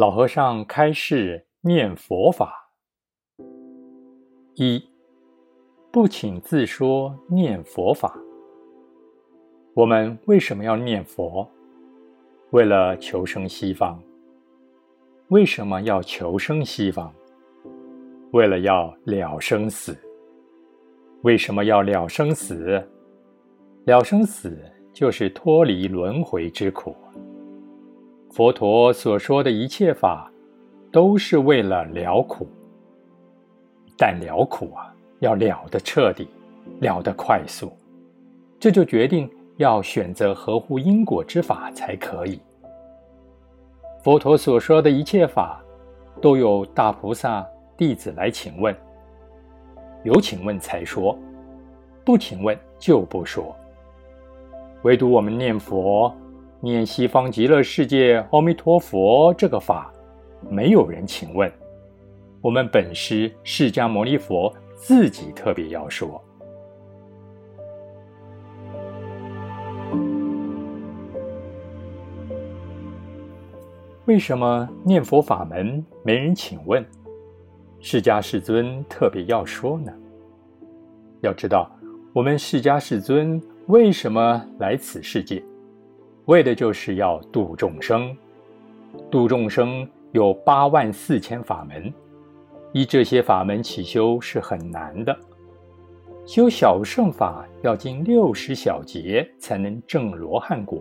老和尚开示念佛法：一，不请自说念佛法。我们为什么要念佛？为了求生西方。为什么要求生西方？为了要了生死。为什么要了生死？了生死就是脱离轮回之苦。佛陀所说的一切法，都是为了了苦。但了苦啊，要了得彻底，了得快速，这就决定要选择合乎因果之法才可以。佛陀所说的一切法，都有大菩萨弟子来请问，有请问才说，不请问就不说。唯独我们念佛。念西方极乐世界阿弥陀佛这个法，没有人请问。我们本师释迦牟尼佛自己特别要说：为什么念佛法门没人请问？释迦世尊特别要说呢？要知道，我们释迦世尊为什么来此世界？为的就是要度众生，度众生有八万四千法门，依这些法门起修是很难的。修小圣法要经六十小劫才能证罗汉果，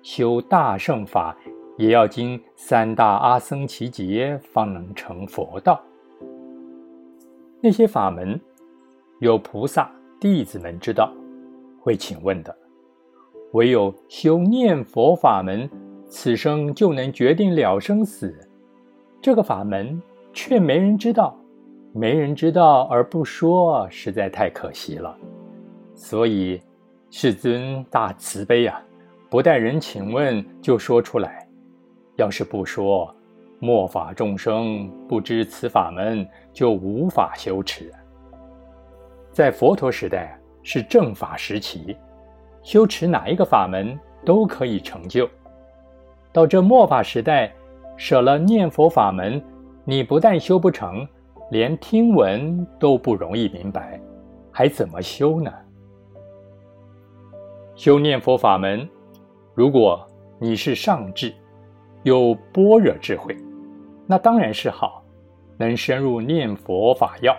修大圣法也要经三大阿僧祇劫方能成佛道。那些法门有菩萨弟子们知道，会请问的。唯有修念佛法门，此生就能决定了生死。这个法门却没人知道，没人知道而不说，实在太可惜了。所以世尊大慈悲啊，不待人请问就说出来。要是不说，末法众生不知此法门，就无法修持。在佛陀时代是正法时期。修持哪一个法门都可以成就。到这末法时代，舍了念佛法门，你不但修不成，连听闻都不容易明白，还怎么修呢？修念佛法门，如果你是上智，有般若智慧，那当然是好，能深入念佛法要。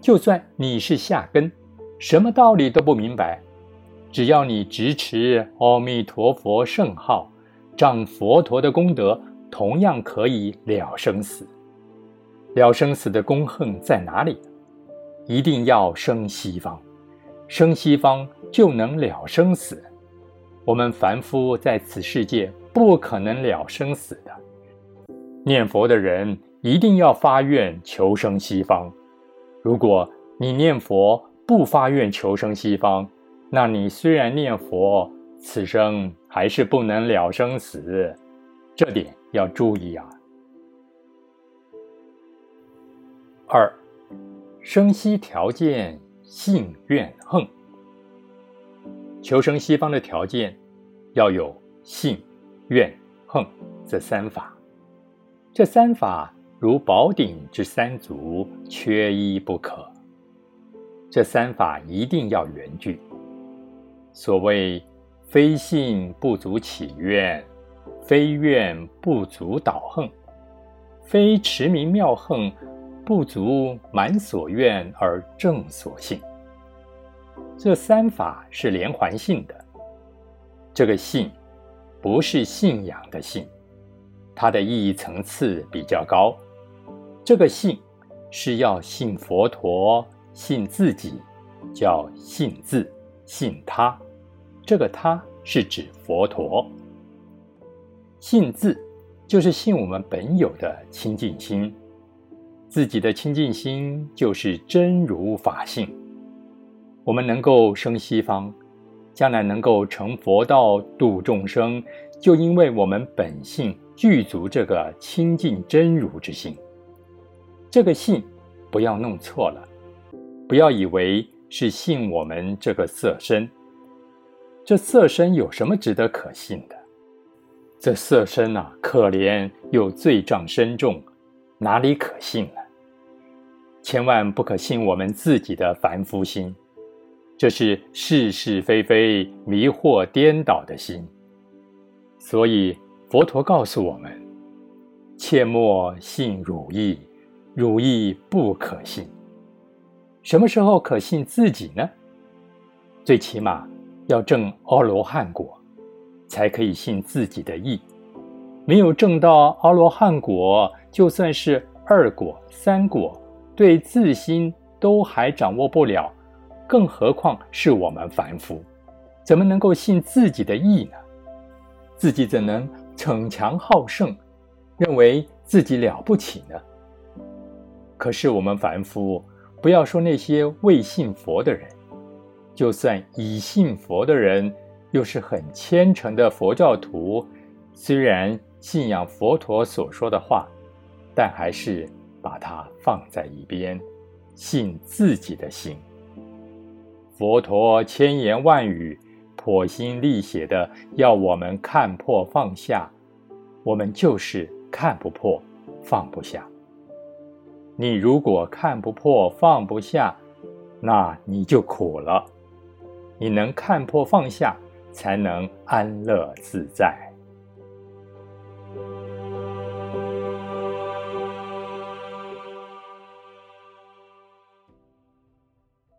就算你是下根，什么道理都不明白。只要你直持阿弥陀佛圣号，仗佛陀的功德，同样可以了生死。了生死的功恨在哪里？一定要生西方，生西方就能了生死。我们凡夫在此世界不可能了生死的。念佛的人一定要发愿求生西方。如果你念佛不发愿求生西方，那你虽然念佛，此生还是不能了生死，这点要注意啊。二，生西条件信愿横，求生西方的条件要有信愿横这三法，这三法如宝鼎之三足，缺一不可。这三法一定要圆具。所谓“非信不足起愿，非愿不足导横，非持名妙横不足满所愿而正所信”。这三法是连环性的。这个“信”不是信仰的“信”，它的意义层次比较高。这个“信”是要信佛陀，信自己，叫信自。信他，这个他是指佛陀。信字就是信我们本有的清净心，自己的清净心就是真如法性。我们能够生西方，将来能够成佛道度众生，就因为我们本性具足这个清净真如之心。这个信不要弄错了，不要以为。是信我们这个色身，这色身有什么值得可信的？这色身啊，可怜又罪障深重，哪里可信呢？千万不可信我们自己的凡夫心，这是是是非非、迷惑颠倒的心。所以佛陀告诉我们：切莫信汝意，汝意不可信。什么时候可信自己呢？最起码要证阿罗汉果，才可以信自己的意。没有证到阿罗汉果，就算是二果、三果。对自心都还掌握不了，更何况是我们凡夫，怎么能够信自己的意呢？自己怎能逞强好胜，认为自己了不起呢？可是我们凡夫，不要说那些未信佛的人，就算已信佛的人，又是很虔诚的佛教徒，虽然信仰佛陀所说的话，但还是。把它放在一边，信自己的心。佛陀千言万语，破心沥血的要我们看破放下，我们就是看不破，放不下。你如果看不破放不下，那你就苦了。你能看破放下，才能安乐自在。